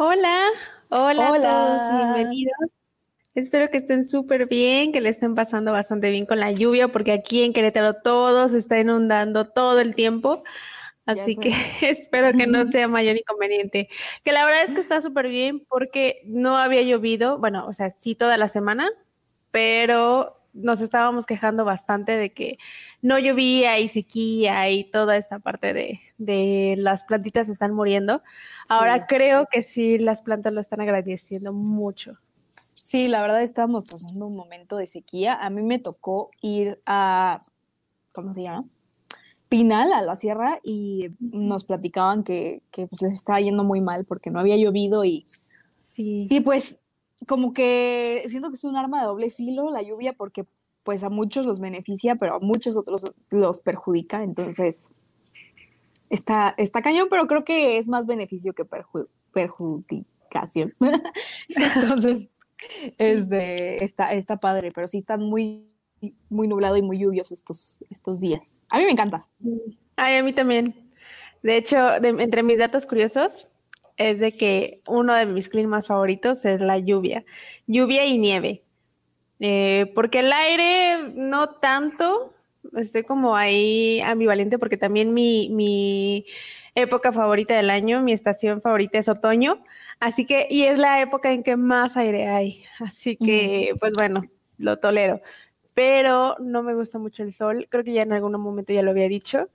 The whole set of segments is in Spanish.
Hola, hola, a todos, bienvenidos. Espero que estén súper bien, que le estén pasando bastante bien con la lluvia, porque aquí en Querétaro todo se está inundando todo el tiempo. Así que espero que no sea mayor inconveniente. Que la verdad es que está súper bien porque no había llovido, bueno, o sea, sí toda la semana, pero nos estábamos quejando bastante de que no llovía y sequía y toda esta parte de, de las plantitas están muriendo. Ahora creo que sí, las plantas lo están agradeciendo mucho. Sí, la verdad estábamos pasando un momento de sequía. A mí me tocó ir a, ¿cómo se llama? Pinal, a la sierra, y nos platicaban que, que pues, les estaba yendo muy mal porque no había llovido y, Sí. y pues como que siento que es un arma de doble filo la lluvia porque pues a muchos los beneficia, pero a muchos otros los perjudica. Entonces, está, está cañón, pero creo que es más beneficio que perju- perjudicación. Entonces, este, está, está padre, pero sí están muy, muy nublado y muy lluvioso estos, estos días. A mí me encanta. A mí también. De hecho, entre mis datos curiosos es de que uno de mis climas favoritos es la lluvia, lluvia y nieve. Eh, porque el aire no tanto, estoy como ahí ambivalente porque también mi, mi época favorita del año, mi estación favorita es otoño, así que, y es la época en que más aire hay, así que, pues bueno, lo tolero, pero no me gusta mucho el sol, creo que ya en algún momento ya lo había dicho,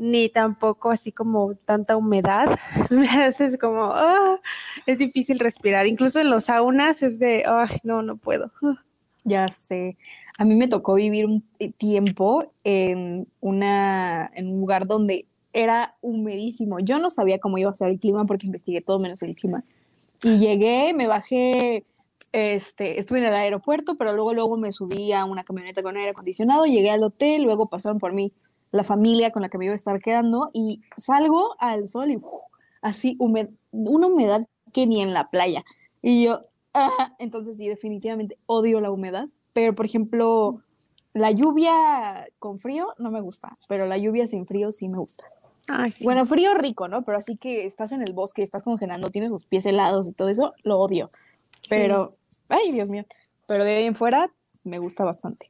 ni tampoco así como tanta humedad, me haces como, ah, es difícil respirar, incluso en los saunas es de, ay, no, no puedo. Ya sé. A mí me tocó vivir un tiempo en, una, en un lugar donde era humedísimo. Yo no sabía cómo iba a ser el clima porque investigué todo menos el clima. Y llegué, me bajé, este, estuve en el aeropuerto, pero luego, luego me subí a una camioneta con aire acondicionado, llegué al hotel, luego pasaron por mí la familia con la que me iba a estar quedando y salgo al sol y ¡uf! así humed- una humedad que ni en la playa. Y yo, ah, entonces sí, definitivamente odio la humedad, pero por ejemplo, la lluvia con frío no me gusta, pero la lluvia sin frío sí me gusta. Ay, sí. Bueno, frío rico, ¿no? Pero así que estás en el bosque, estás congelando, tienes los pies helados y todo eso, lo odio. Pero, ay, Dios mío, pero de ahí en fuera me gusta bastante.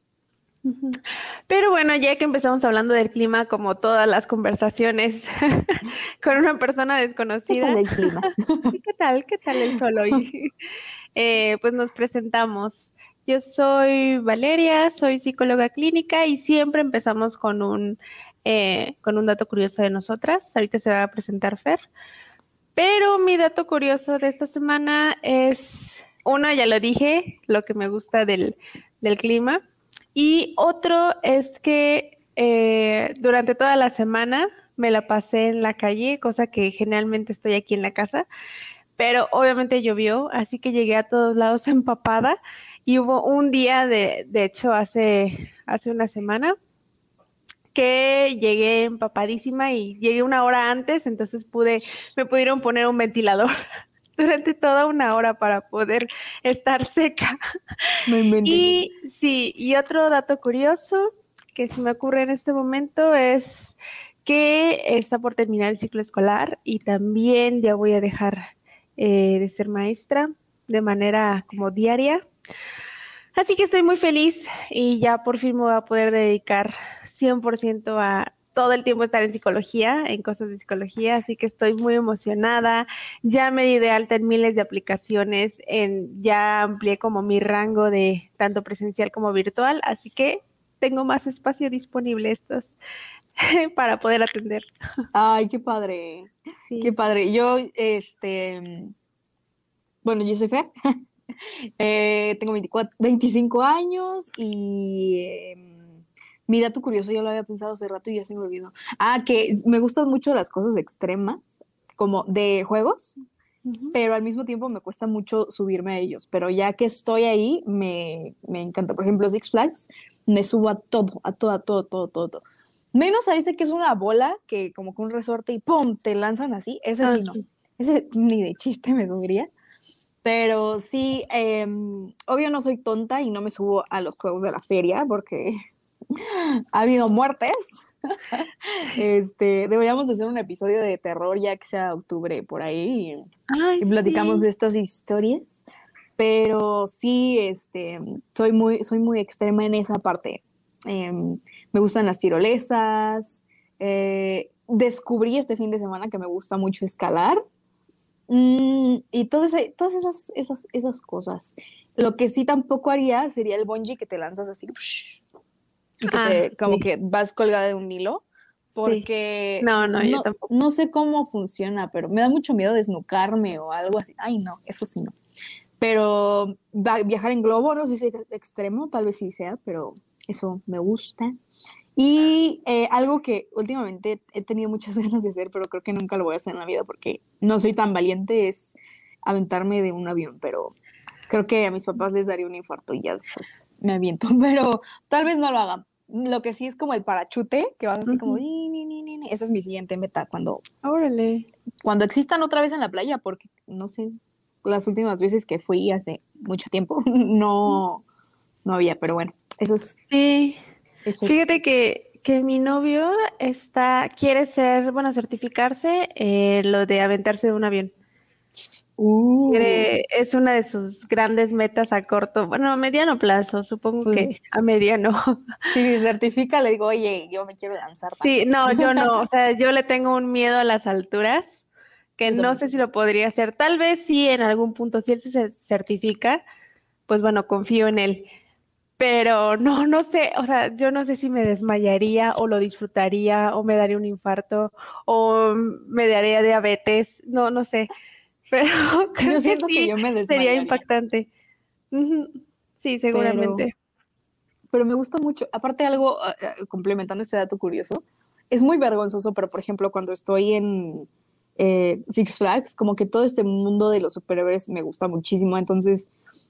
Pero bueno, ya que empezamos hablando del clima, como todas las conversaciones con una persona ¿Qué desconocida, tal el clima? ¿qué tal? ¿Qué tal el sol hoy? Eh, pues nos presentamos. Yo soy Valeria, soy psicóloga clínica y siempre empezamos con un, eh, con un dato curioso de nosotras. Ahorita se va a presentar Fer. Pero mi dato curioso de esta semana es, uno, ya lo dije, lo que me gusta del, del clima. Y otro es que eh, durante toda la semana me la pasé en la calle, cosa que generalmente estoy aquí en la casa, pero obviamente llovió, así que llegué a todos lados empapada. Y hubo un día, de, de hecho, hace, hace una semana, que llegué empapadísima y llegué una hora antes, entonces pude, me pudieron poner un ventilador durante toda una hora para poder estar seca. No. Y sí, y otro dato curioso que se me ocurre en este momento es que está por terminar el ciclo escolar y también ya voy a dejar eh, de ser maestra de manera como diaria. Así que estoy muy feliz y ya por fin me voy a poder dedicar 100% a todo el tiempo estar en psicología, en cosas de psicología, así que estoy muy emocionada. Ya me di de alta en miles de aplicaciones, en, ya amplié como mi rango de tanto presencial como virtual, así que tengo más espacio disponible estos para poder atender. Ay, qué padre. Sí. Qué padre. Yo, este, bueno, yo soy Fer. Eh, tengo 24, 25 años y em, mi dato curioso ya lo había pensado hace rato y ya se me olvidó. Ah, que me gustan mucho las cosas extremas, como de juegos. pero al mismo tiempo me cuesta mucho subirme a ellos. Pero ya que estoy ahí, me, me encanta. Por ejemplo, Six Flags, me subo a todo, a todo, a todo, todo, todo. Menos a ese que es una bola que como con un resorte y ¡pum! te lanzan así. Ese sí ah, no. Ese ni de chiste me subiría. Pero sí, em, obvio no soy tonta y no me subo a los juegos de la feria porque ha habido muertes. este, deberíamos hacer un episodio de terror ya que sea octubre por ahí y, platicamos de estas historias. Pero sí, este, soy muy, soy muy extrema en esa parte. Em, me gustan las tirolesas. Eh, descubrí este fin de semana que me gusta mucho escalar. Mm, y todas, todas esas, esas, esas cosas. Lo que sí tampoco haría sería el bungee que te lanzas así. Que te, ah, como que vas colgada de un hilo. Porque no, no, yo tampoco. no sé cómo funciona, pero me da mucho miedo desnucarme o algo así. Ay, no, eso sí no. Pero viajar en globo, no sé si es extremo, tal vez sí sea, pero eso me gusta. Y eh, algo que últimamente he tenido muchas ganas de hacer, pero creo que nunca lo voy a hacer en la vida porque no soy tan valiente, es aventarme de un avión, pero creo que a mis papás les daría un infarto y ya después me aviento, pero tal vez no lo hagan. Lo que sí es como el parachute, que vas así como... Esa es mi siguiente meta cuando... Órale. Cuando existan otra vez en la playa, porque no sé, las últimas veces que fui hace mucho tiempo, no, no había, pero bueno, eso es... Sí. Fíjate que, que, mi novio está, quiere ser, bueno, certificarse eh, lo de aventarse de un avión. Uh. es una de sus grandes metas a corto, bueno, a mediano plazo, supongo que pues a mediano. Si certifica, le digo, oye, yo me quiero lanzar. Sí, no, yo no, o sea, yo le tengo un miedo a las alturas que no sé si lo podría hacer. Tal vez sí en algún punto, si él se certifica, pues bueno, confío en él pero no, no sé, o sea, yo no sé si me desmayaría o lo disfrutaría o me daría un infarto o me daría diabetes, no, no sé, pero creo que, sí, yo me sería impactante. Sí, seguramente. Pero, me gusta mucho, aparte algo, ah, ah, complementando este dato curioso, es muy vergonzoso, pero por ejemplo, cuando estoy en eh, Six Flags, como que todo este mundo de los superhéroes me gusta muchísimo, entonces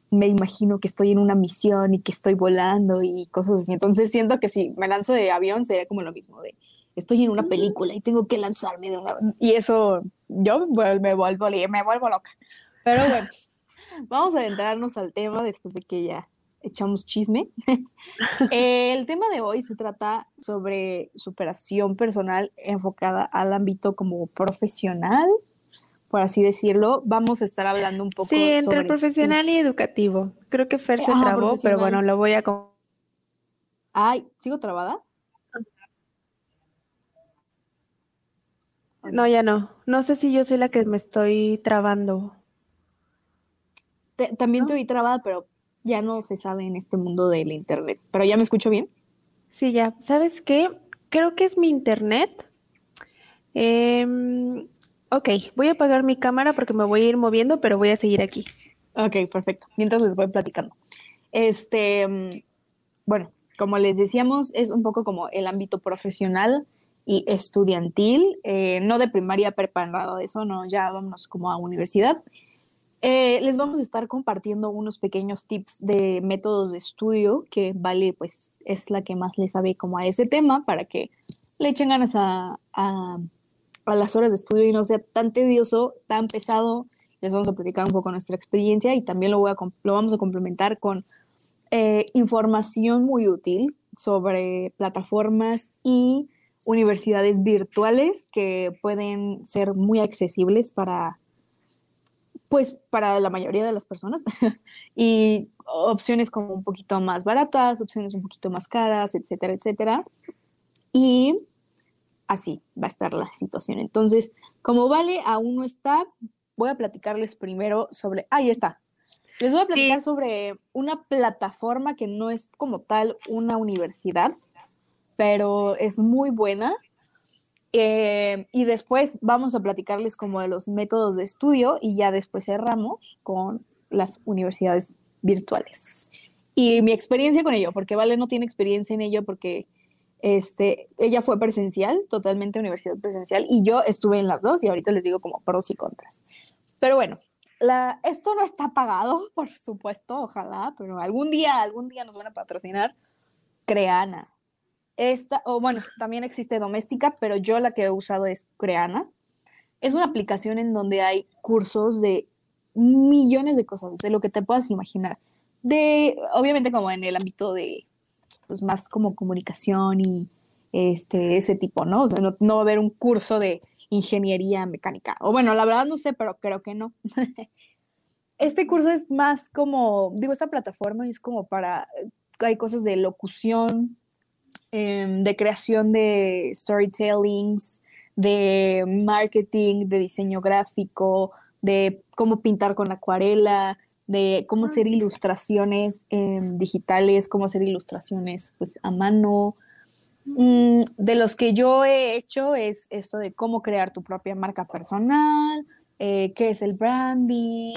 me imagino que estoy en una misión y que estoy volando y cosas así. Entonces siento que si me lanzo de avión sería como lo mismo de estoy en una película y tengo que lanzarme de una y eso yo me vuelvo me vuelvo loca. Pero bueno, vamos a adentrarnos al tema después de que ya echamos chisme. El tema de hoy se trata sobre superación personal enfocada al ámbito como profesional por así decirlo, vamos a estar hablando un poco. Sí, entre profesional y educativo. Creo que Fer se trabó, pero bueno, lo voy a. Ay, ¿sigo trabada? No, ya no. No sé si yo soy la que me estoy trabando. también te oí trabada, pero ya no se sabe en este mundo del internet. ¿Pero ya me escucho bien? Sí, ya. ¿Sabes qué? Creo que es mi internet. Eh, Ok, voy a apagar mi cámara porque me voy a ir moviendo, pero voy a seguir aquí. Ok, perfecto. Mientras les voy platicando. Este, mm, bueno, como les decíamos, es un poco como el ámbito profesional estudiantil, eh, no de primaria, de eso, no, ya vamos como a universidad. Eh, les vamos a estar compartiendo unos pequeños tips de métodos de estudio que Vale, pues, es la que más le sabe como a ese tema para que le echen ganas a a las horas de estudio y no sea tan tedioso, tan pesado. Les vamos a platicar un poco nuestra experiencia y también lo, voy a, lo vamos a complementar con eh, información muy útil sobre plataformas y universidades virtuales que pueden ser muy accesibles para pues para la mayoría de las personas y opciones como un poquito más baratas, opciones un poquito más caras, etcétera, etcétera. Y así va a estar la situación. Entonces, como Vale aún no está, voy a platicarles primero sobre, ahí está. Les voy a platicar sobre una plataforma que no es como tal una universidad, pero es muy buena. Eh, y después vamos a platicarles como de los métodos de estudio y ya después cerramos con las universidades virtuales. Y mi experiencia con ello, porque Vale no tiene experiencia en ello porque este, ella fue presencial, totalmente universidad presencial, y yo estuve en las dos y ahorita les digo como pros y contras. Pero bueno, la, esto no está pagado, por supuesto, ojalá, pero algún día, algún día nos van a patrocinar. Creana. Esta, o bueno, también existe Doméstica, pero yo la que he usado es Creana. Es una aplicación en donde hay cursos de millones de cosas, de lo que te puedas imaginar. De, obviamente como en el ámbito de, pues más como comunicación y este, ese tipo, ¿no? O sea, no, no va a haber un curso de ingeniería mecánica. O bueno, la verdad no sé, pero creo que no. este curso es más como, digo, esta plataforma es como para, hay cosas de locución, em, de creación de storytellings, de marketing, de diseño gráfico, de cómo pintar con acuarela, de cómo hacer ilustraciones em, digitales, cómo hacer ilustraciones pues a mano. Mm, de los que yo he hecho es esto de cómo crear tu propia marca personal, eh, qué es el branding.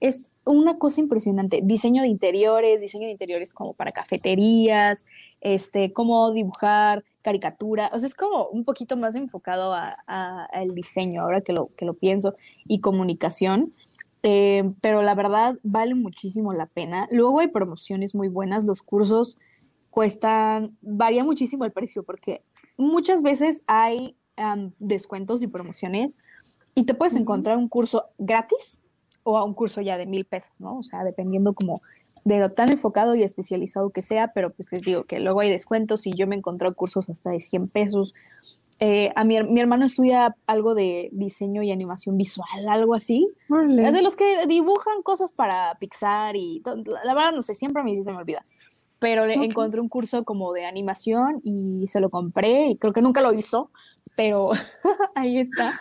Es una cosa impresionante. Diseño de interiores, diseño de interiores como para cafeterías, este, cómo dibujar caricatura. O sea, es como un poquito más enfocado al diseño, ahora que lo, que lo pienso, y comunicación. Eh, pero la verdad vale muchísimo la pena. Luego hay promociones muy buenas, los cursos cuestan, varía muchísimo el precio porque muchas veces hay descuentos y promociones y te puedes encontrar un curso gratis o a un curso ya de mil pesos, ¿no? O sea, dependiendo como de lo tan enfocado y especializado que sea, pero pues les digo que luego hay descuentos y yo me encontré cursos hasta de 100 pesos eh, a mi, mi, hermano estudia algo de diseño y animación visual, algo así. De los que dibujan cosas para Pixar y la verdad no sé, siempre a mí sí se me olvida. Pero le encontré un curso como de animación y se lo compré y creo que nunca lo hizo, pero ahí está.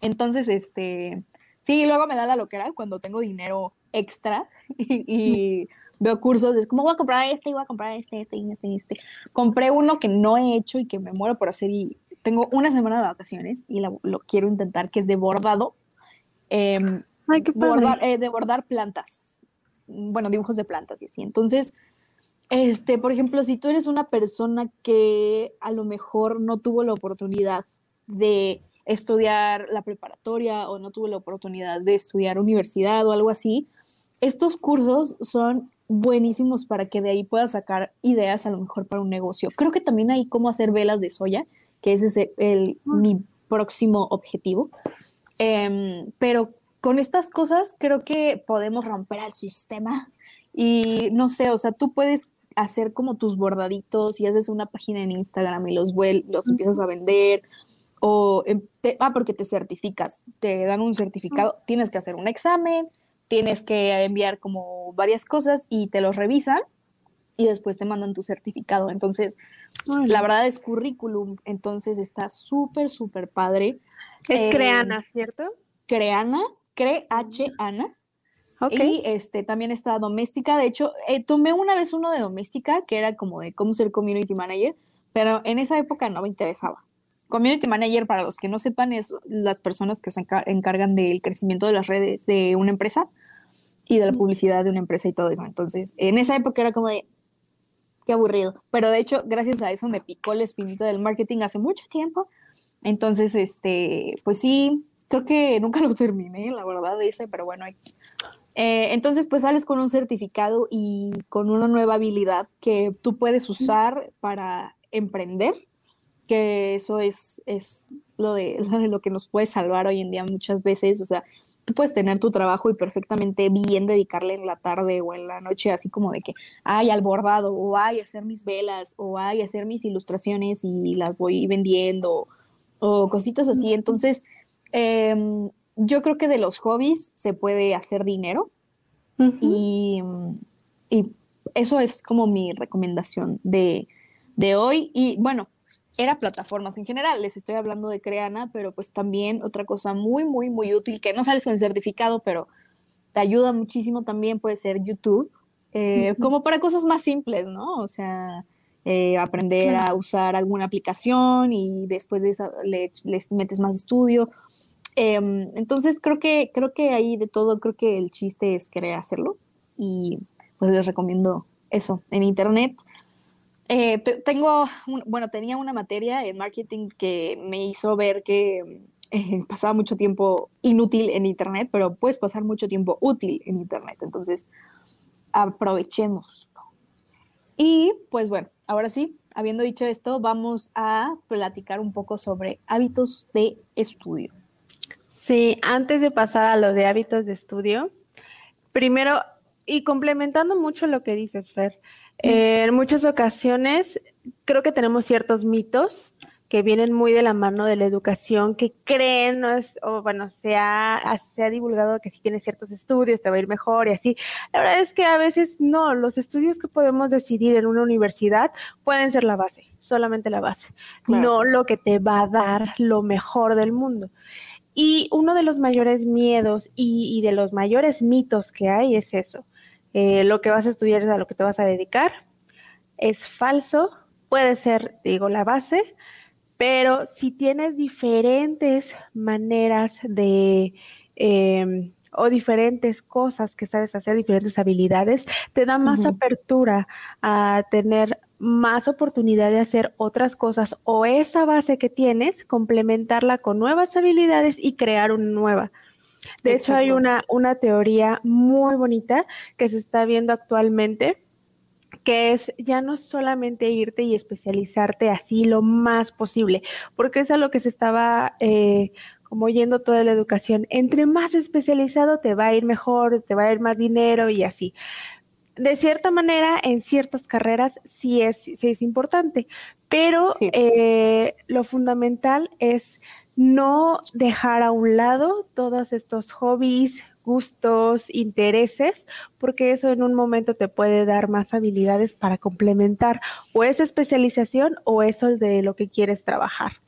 Entonces, este, sí, luego me da la loquera cuando tengo dinero extra y, veo cursos, es como voy a comprar este y voy a comprar este, este y este este. Compré uno que no he hecho y que me muero por hacer y tengo una semana de vacaciones y lo quiero intentar, que es de bordado. Em, Ay, qué bordar, eh, de bordar plantas. Bueno, dibujos de plantas y así. Entonces, este, por ejemplo, si tú eres una persona que a lo mejor no tuvo la oportunidad de estudiar la preparatoria o no tuvo la oportunidad de estudiar universidad o algo así, estos cursos son buenísimos para que de ahí puedas sacar ideas a lo mejor para un negocio. Creo que también hay cómo hacer velas de soya, que ese es el, ah. mi próximo objetivo. Em, pero con estas cosas creo que podemos romper el sistema y no sé, o sea, tú puedes hacer como tus bordaditos y haces una página en Instagram y los, los empiezas a vender o em, ah, porque te certificas, te dan un certificado, tienes que hacer un examen, tienes que enviar como varias cosas y te los revisan y después te mandan tu certificado. Entonces, la verdad es currículum, entonces está súper, súper padre. Es eh, Creana, ¿cierto? Creana, Cre-H-Ana. Y este, también está Doméstica. De hecho, eh, tomé una vez uno de Doméstica, que era como de cómo ser community manager, pero en esa época no me interesaba. Community manager, para los que no sepan, es las personas que se encargan del crecimiento de las redes de una empresa y de la publicidad de una empresa y todo eso. Entonces, en esa época era como de, qué aburrido. Pero de hecho, gracias a eso me picó la espinita del marketing hace mucho tiempo. Entonces, este, pues sí, creo que nunca lo terminé, la verdad, ese, pero bueno, eh, entonces, pues sales con un certificado y con una nueva habilidad que tú puedes usar para emprender que eso es, es lo, de, lo de lo que nos puede salvar hoy en día muchas veces. O sea, tú puedes tener tu trabajo y perfectamente bien dedicarle en la tarde o en la noche, así como de que, ay, al bordado, o ay, hacer mis velas, o ay, hacer mis ilustraciones y las voy vendiendo, o cositas así. Entonces, em, yo creo que de los hobbies se puede hacer dinero y, y, eso es como mi recomendación de, de hoy. Y bueno, era plataformas en general. Les estoy hablando de Creana, pero pues también otra cosa muy, muy, muy útil, que no sales con certificado, pero te ayuda muchísimo también puede ser YouTube, eh, como para cosas más simples, ¿no? O sea, eh, aprender a usar alguna aplicación y después de eso le, metes más estudio. Em, entonces creo que, creo que ahí de todo, creo que el chiste es querer hacerlo y pues les recomiendo eso en internet eh, tengo, bueno, tenía una materia en marketing que me hizo ver que eh, pasaba mucho tiempo inútil en Internet, pero puedes pasar mucho tiempo útil en Internet. Entonces, aprovechemos. Y pues bueno, ahora sí, habiendo dicho esto, vamos a platicar un poco sobre hábitos de estudio. Sí, antes de pasar a lo de hábitos de estudio, primero, y complementando mucho lo que dices, Fer, eh, en muchas ocasiones creo que tenemos ciertos mitos que vienen muy de la mano de la educación, que creen, ¿no? es, o bueno, se ha, se ha divulgado que si tienes ciertos estudios te va a ir mejor y así. La verdad es que a veces no, los estudios que podemos decidir en una universidad pueden ser la base, solamente la base, no lo que te va a dar lo mejor del mundo. Y uno de los mayores miedos y, de los mayores mitos que hay es eso. Eh, lo que vas a estudiar es a lo que te vas a dedicar. Es falso, puede ser, digo, la base, pero si tienes diferentes maneras de... Em, o diferentes cosas que sabes hacer, diferentes habilidades, te da más apertura a tener más oportunidad de hacer otras cosas o esa base que tienes, complementarla con nuevas habilidades y crear una nueva. De hecho, hay una, una teoría muy bonita que se está viendo actualmente, que es ya no solamente irte y especializarte así lo más posible, porque es a lo que se estaba eh, como yendo toda la educación. Entre más especializado te va a ir mejor, te va a ir más dinero y así. De cierta manera, en ciertas carreras sí es, sí es importante, pero eh, lo fundamental es no dejar a un lado todos estos hobbies, gustos, intereses, porque eso en un momento te puede dar más habilidades para complementar o esa especialización o eso de lo que quieres trabajar.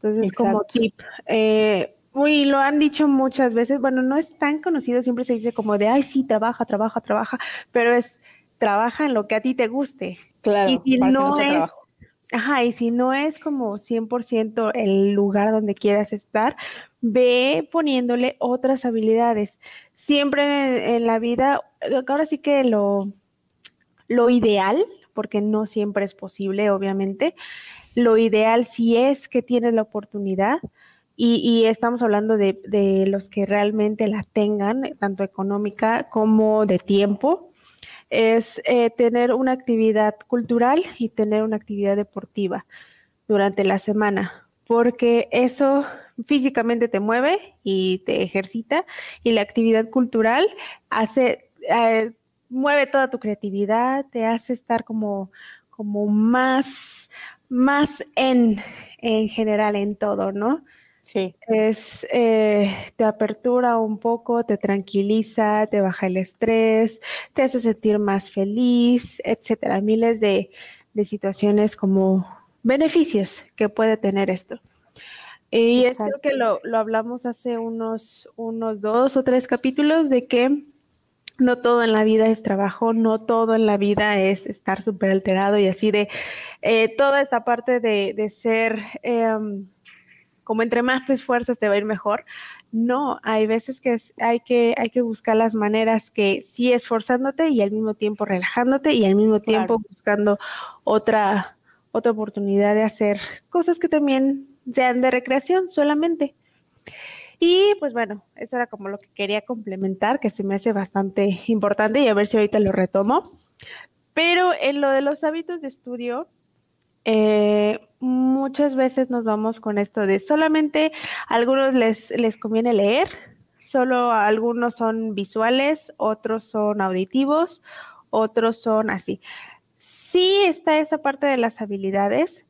Entonces, como tip, eh, uy, lo han dicho muchas veces, bueno, no es tan conocido, siempre se dice como de, ay, sí, trabaja, trabaja, trabaja, pero es, trabaja en lo que a ti te guste. Claro, y si no es... Ajá, y si no es como 100% el lugar donde quieras estar, ve poniéndole otras habilidades. Siempre en, la vida, ahora sí que lo, lo ideal, porque no siempre es posible, obviamente, lo ideal si es que tienes la oportunidad, y, estamos hablando de, de, los que realmente la tengan, tanto económica como de tiempo, es eh, tener una actividad cultural y tener una actividad deportiva durante la semana, porque eso físicamente te mueve y te ejercita y la actividad cultural hace, eh, mueve toda tu creatividad, te hace estar como, como más, más en, en general en todo, ¿no? Sí. Es, eh, te apertura un poco, te tranquiliza, te baja el estrés, te hace sentir más feliz, etcétera. Miles de, de situaciones como beneficios que puede tener esto. Y es creo que lo, lo, hablamos hace unos, unos dos o tres capítulos de que no todo en la vida es trabajo, no todo en la vida es estar súper alterado y así de eh, toda esta parte de, de ser em, como entre más te esfuerzas te va a ir mejor. No, hay veces que hay que hay que buscar las maneras que sí esforzándote y al mismo tiempo relajándote y al mismo tiempo buscando otra otra oportunidad de hacer cosas que también sean de recreación solamente. Y pues bueno, eso era como lo que quería complementar, que se me hace bastante importante y a ver si ahorita lo retomo. Pero en lo de los hábitos de estudio, eh, muchas veces nos vamos con esto de solamente a algunos les, les conviene leer, solo algunos son visuales, otros son auditivos, otros son así. Sí está esa parte de las habilidades,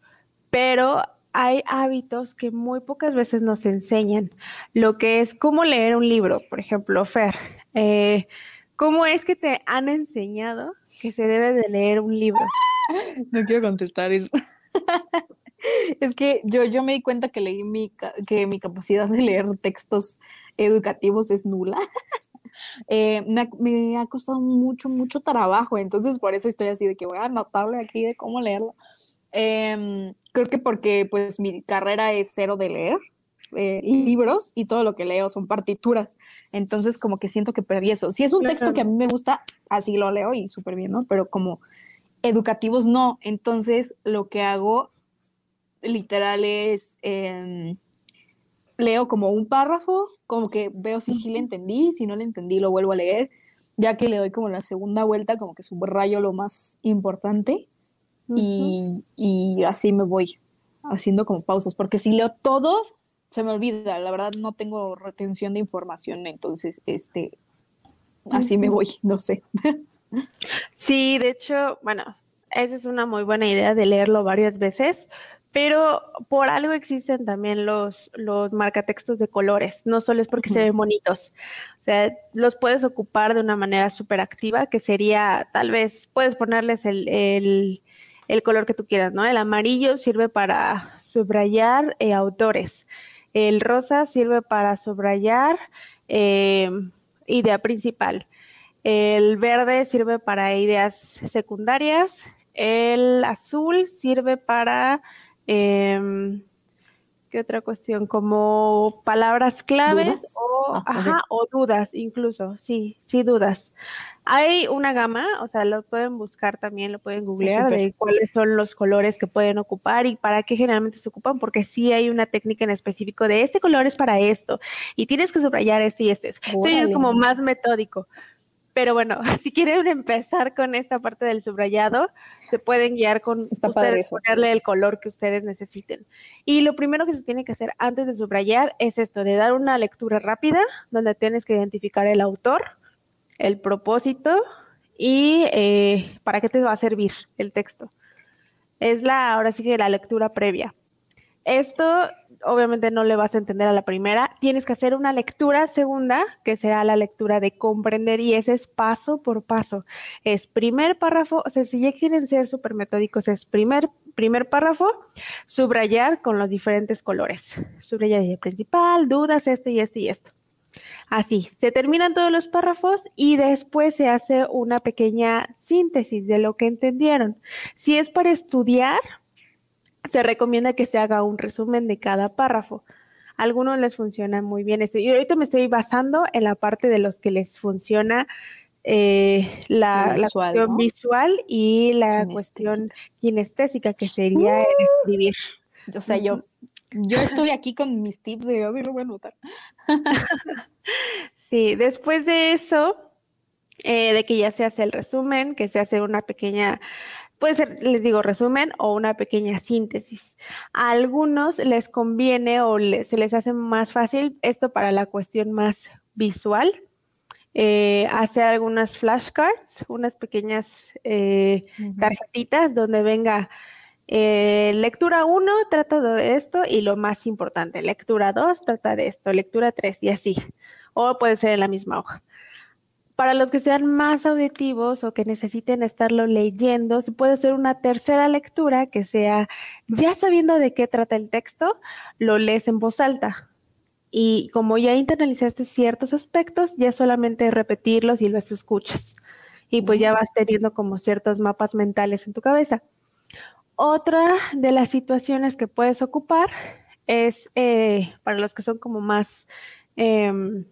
pero hay hábitos que muy pocas veces nos enseñan, lo que es cómo leer un libro, por ejemplo, Fer. Eh, ¿Cómo es que te han enseñado que se debe de leer un libro? No quiero contestar eso. es que yo, yo me di cuenta que leí mi, que mi capacidad de leer textos educativos es nula. Eh, me, ha, costado mucho, mucho trabajo, entonces por eso estoy así de que voy a anotarle aquí de cómo leerlo. Em, creo que porque pues mi carrera es cero de leer. Eh, libros y todo lo que leo son partituras. Entonces, como que siento que perdí eso. Si es un texto que a mí me gusta, así lo leo y súper bien, ¿no? Pero como educativos no. Entonces, lo que hago literal es, em, leo como un párrafo, como que veo si sí le entendí, si no le entendí lo vuelvo a leer, ya que le doy como la segunda vuelta, como que subrayo lo más importante y, y así me voy haciendo como pausas, porque si leo todo, se me olvida, la verdad no tengo retención de información, entonces, este, así me voy, no sé. Sí, de hecho, bueno, esa es una muy buena idea de leerlo varias veces, pero por algo existen también los, los marcatextos de colores, no solo es porque se ven bonitos, o sea, los puedes ocupar de una manera súper activa, que sería, tal vez, puedes ponerles el, el, el, color que tú quieras, ¿no? El amarillo sirve para subrayar eh, autores, el rosa sirve para subrayar eh, idea principal, el verde sirve para ideas secundarias, el azul sirve para eh, ¿qué otra cuestión? Como palabras claves o, ah, ajá, o dudas incluso, sí, sí dudas. Hay una gama, o sea, lo pueden buscar también, lo pueden googlear de cuáles son los colores que pueden ocupar y para qué generalmente se ocupan, porque sí hay una técnica en específico de este color es para esto y tienes que subrayar este y este. Sí, es como más metódico. Pero bueno, si quieren empezar con esta parte del subrayado, se pueden guiar con ustedes, ponerle el color que ustedes necesiten. Y lo primero que se tiene que hacer antes de subrayar es esto, de dar una lectura rápida, donde tienes que identificar el autor, el propósito y eh, para qué te va a servir el texto. Es la, ahora sí que la lectura previa. Esto obviamente no le vas a entender a la primera. Tienes que hacer una lectura segunda, que será la lectura de comprender, y ese es paso por paso. Es primer párrafo, o sea, si ya quieren ser súper metódicos, es primer, primer párrafo, subrayar con los diferentes colores. Subrayar de principal, dudas, esto y esto y esto. Así, se terminan todos los párrafos y después se hace una pequeña síntesis de lo que entendieron. Si es para estudiar, se recomienda que se haga un resumen de cada párrafo. A algunos les funciona muy bien eso. Y ahorita me estoy basando en la parte de los que les funciona eh, la, cuestión visual y la cuestión kinestésica, que sería escribir. O sea, yo, yo estoy aquí con mis tips de hoy lo voy a anotar. sí, después de eso, eh, de que ya se hace el resumen, que se hace una pequeña Puede ser, les digo, resumen o una pequeña síntesis. A algunos les conviene o se les hace más fácil esto para la cuestión más visual. Eh, hacer algunas flashcards, unas pequeñas eh, tarjetitas donde venga eh, lectura 1 trata de esto y lo más importante, lectura 2 trata de esto, lectura 3 y así. O puede ser en la misma hoja. Para los que sean más auditivos o que necesiten estarlo leyendo, se puede hacer una tercera lectura que sea, ya sabiendo de qué trata el texto, lo lees en voz alta. Y como ya internalizaste ciertos aspectos, ya solamente repetirlos y los escuchas. Y pues ya vas teniendo como ciertos mapas mentales en tu cabeza. Otra de las situaciones que puedes ocupar es eh, para los que son como más... Em,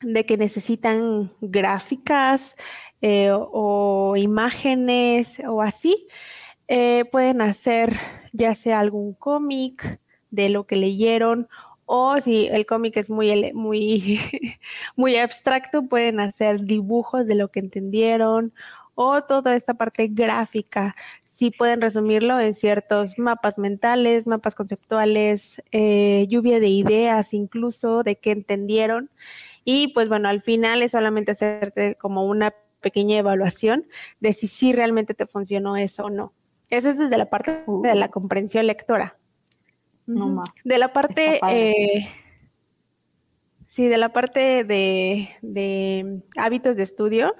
de que necesitan gráficas eh, o, imágenes o así, eh, pueden hacer ya sea algún cómic de lo que leyeron o si el cómic es muy, muy, muy abstracto, pueden hacer dibujos de lo que entendieron o toda esta parte gráfica. Sí pueden resumirlo en ciertos mapas mentales, mapas conceptuales, eh, lluvia de ideas incluso de qué entendieron. Y pues bueno, al final es solamente hacerte como una pequeña evaluación de si sí realmente te funcionó eso o no. Eso es desde la parte de la comprensión lectora. No De la parte, eh, sí, de la parte de, de, hábitos de estudio.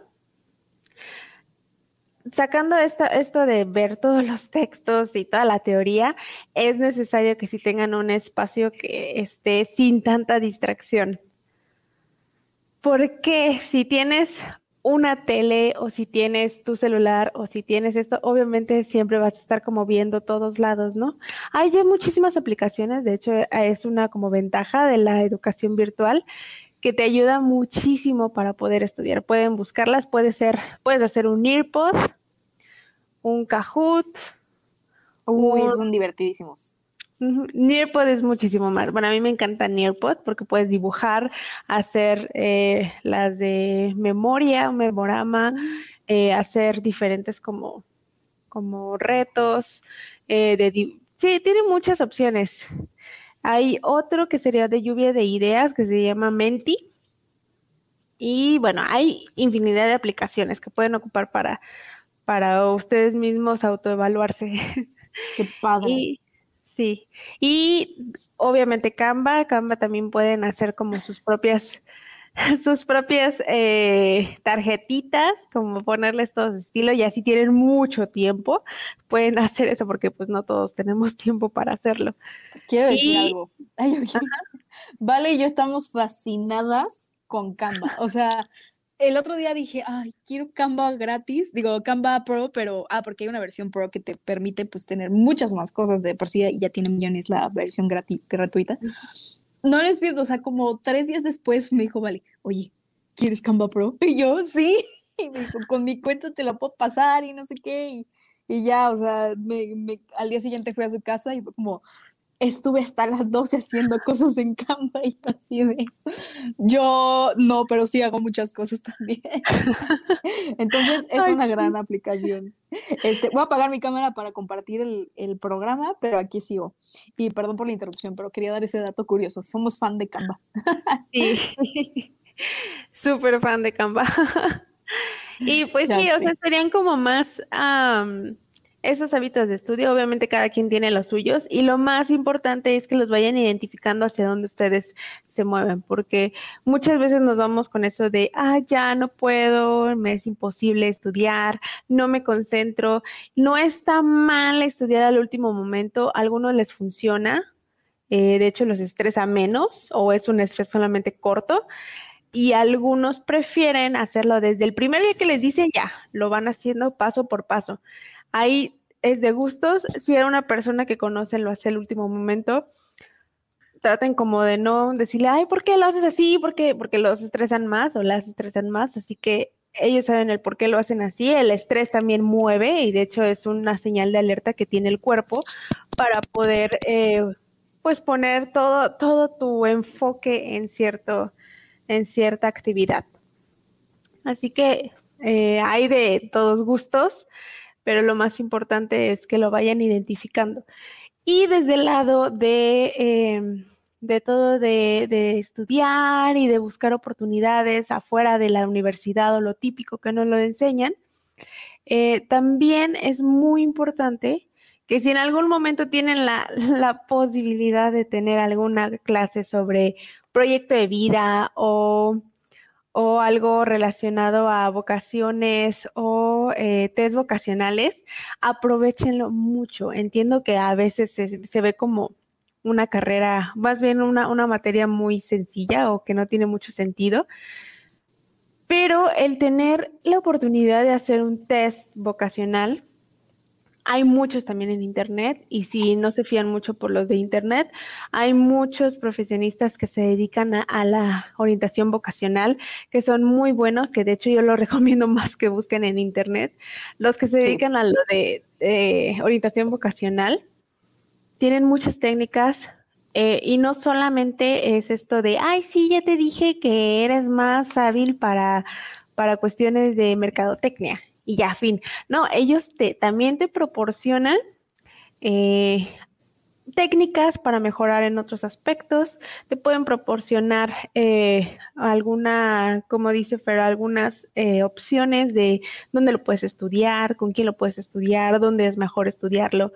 Sacando esta, esto de ver todos los textos y toda la teoría, es necesario que sí tengan un espacio que esté sin tanta distracción. Porque si tienes una tele o si tienes tu celular o si tienes esto, obviamente siempre vas a estar como viendo todos lados, ¿no? Hay ya muchísimas aplicaciones, de hecho es una como ventaja de la educación virtual que te ayuda muchísimo para poder estudiar. Pueden buscarlas, puede ser, puedes hacer un Earpod, un Kahoot. Uy, son divertidísimos. Nearpod es muchísimo más. Bueno, a mí me encanta Nearpod porque puedes dibujar, hacer eh, las de memoria, memorama, eh, hacer diferentes como, como retos. Eh, de sí, tiene muchas opciones. Hay otro que sería de lluvia de ideas que se llama Menti. Y bueno, hay infinidad de aplicaciones que pueden ocupar para, para ustedes mismos autoevaluarse. Qué padre. Sí, y obviamente Canva, Canva también pueden hacer como sus propias, sus propias eh, tarjetitas, como ponerles todo su estilo y así tienen mucho tiempo, pueden hacer eso porque pues no todos tenemos tiempo para hacerlo. Quiero decir algo. vale y yo estamos fascinadas con Canva, o sea, el otro día dije, ay, quiero Canva gratis, digo Canva Pro, pero, ah, porque hay una versión Pro que te permite pues tener muchas más cosas de por sí y ya tiene millones la versión gratis, gratuita. No les pido, o sea, como tres días después me dijo, vale, oye, ¿quieres Canva Pro? Y yo, sí, y me dijo, con mi cuenta te la puedo pasar y no sé qué, y, y ya, o sea, me, me, al día siguiente fui a su casa y fue como, estuve hasta las 12 haciendo cosas en Canva y así de... Yo no, pero sí hago muchas cosas también. Entonces es una gran aplicación. Este, voy a apagar mi cámara para compartir el, el, programa, pero aquí sigo. Y perdón por la interrupción, pero quería dar ese dato curioso. Somos fan de Canva. Sí, súper fan de Canva. Y pues sí, o sea, serían como más esos hábitos de estudio, obviamente cada quien tiene los suyos y lo más importante es que los vayan identificando hacia dónde ustedes se mueven, porque muchas veces nos vamos con eso de, ah, ya no puedo, me es imposible estudiar, no me concentro. No está mal estudiar al último momento, a algunos les funciona, eh, de hecho los estresa menos o es un estrés solamente corto y algunos prefieren hacerlo desde el primer día que les dicen ya, lo van haciendo paso por paso. Ahí es de gustos. Si era una persona que conocen, lo hace el último momento. Traten como de no decirle, ay, ¿por qué lo haces así? Porque los estresan más o las estresan más. Así que ellos saben el por qué lo hacen así. El estrés también mueve y de hecho es una señal de alerta que tiene el cuerpo para poder, eh, pues, poner todo, todo tu enfoque en cierto, en cierta actividad. Así que eh, hay de todos gustos pero lo más importante es que lo vayan identificando. Y desde el lado de, em, de todo de, estudiar y de buscar oportunidades afuera de la universidad o lo típico que nos lo enseñan, eh, también es muy importante que si en algún momento tienen la, la, posibilidad de tener alguna clase sobre proyecto de vida o o algo relacionado a vocaciones o eh, test vocacionales, aprovechenlo mucho. Entiendo que a veces se, ve como una carrera, más bien una, una materia muy sencilla o que no tiene mucho sentido, pero el tener la oportunidad de hacer un test vocacional hay muchos también en Internet y si no se fían mucho por los de Internet, hay muchos profesionistas que se dedican a, la orientación vocacional, que son muy buenos, que de hecho yo lo recomiendo más que busquen en Internet. Los que se dedican a lo de orientación vocacional tienen muchas técnicas, eh, y no solamente es esto de, ay, sí, ya te dije que eres más hábil para, para cuestiones de mercadotecnia y ya, fin. No, ellos te, también te proporcionan eh, técnicas para mejorar en otros aspectos, te pueden proporcionar eh, alguna, como dice Fer, algunas eh, opciones de dónde lo puedes estudiar, con quién lo puedes estudiar, dónde es mejor estudiarlo.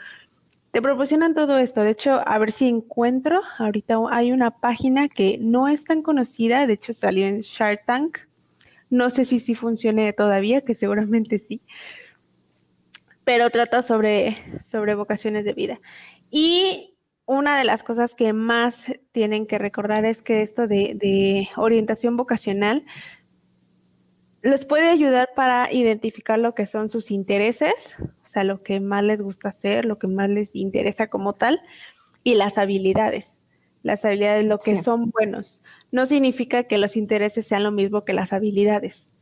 Te proporcionan todo esto. De hecho, a ver si encuentro. Ahorita hay una página que no es tan conocida. De hecho, salió en Shark Tank. No sé si sí funcione todavía, que seguramente sí. Pero trata sobre, sobre vocaciones de vida. Y una de las cosas que más tienen que recordar es que esto de, de orientación vocacional les puede ayudar para identificar lo que son sus intereses, o sea, lo que más les gusta hacer, lo que más les interesa como tal, y las habilidades. Las habilidades, lo que son buenos no significa que los intereses sean lo mismo que las habilidades.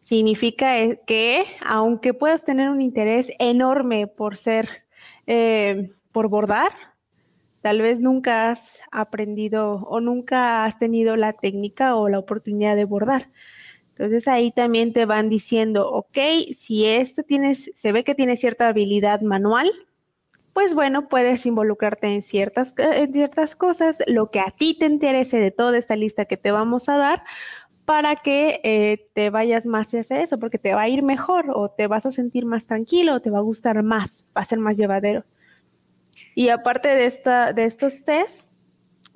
Significa eh, que aunque puedas tener un interés enorme por ser, eh, por bordar, tal vez nunca has aprendido o nunca has tenido la técnica o la oportunidad de bordar. Entonces ahí también te van diciendo, ok, si esto tienes, se ve que tiene cierta habilidad manual, pues bueno, puedes involucrarte en ciertas, en ciertas cosas, lo que a ti te interese de toda esta lista que te vamos a dar, para que eh, te vayas más hacia eso, porque te va a ir mejor o te vas a sentir más tranquilo o te va a gustar más, va a ser más llevadero. Y aparte de, esta, de estos test,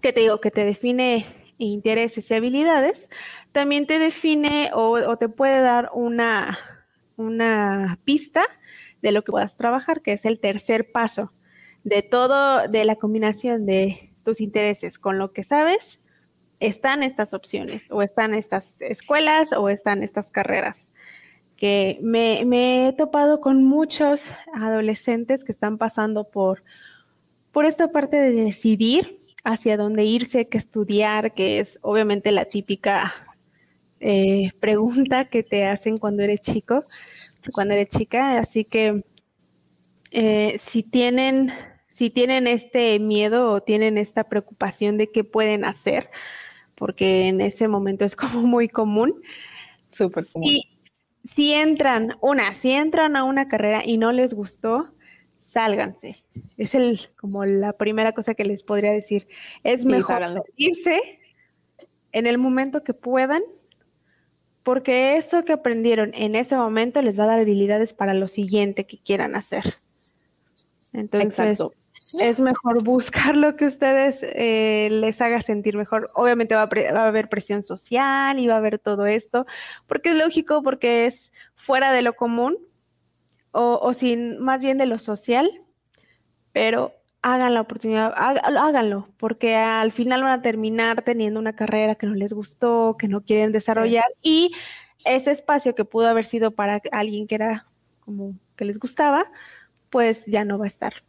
que te digo que te define intereses y habilidades, también te define o, te puede dar una, una pista de lo que puedas trabajar, que es el tercer paso de todo, de la combinación de tus intereses con lo que sabes, están estas opciones, o están estas escuelas, o están estas carreras. Que me, he topado con muchos adolescentes que están pasando por, por esta parte de decidir hacia dónde irse, qué estudiar, que es obviamente la típica eh, pregunta que te hacen cuando eres chico, cuando eres chica. Así que eh, si tienen, si tienen este miedo o tienen esta preocupación de qué pueden hacer, porque en ese momento es como muy común. Súper común. Y si entran, una, si entran a una carrera y no les gustó, sálganse. Es el, como la primera cosa que les podría decir. Es mejor irse en el momento que puedan, porque eso que aprendieron en ese momento les va a dar habilidades para lo siguiente que quieran hacer. Entonces, es mejor buscar lo que ustedes eh, les haga sentir mejor. Obviamente va a, va a, haber presión social y va a haber todo esto, porque es lógico, porque es fuera de lo común, o, sin más bien de lo social, pero hagan la oportunidad, háganlo, porque al final van a terminar teniendo una carrera que no les gustó, que no quieren desarrollar y ese espacio que pudo haber sido para alguien que era como que les gustaba, pues ya no va a estar.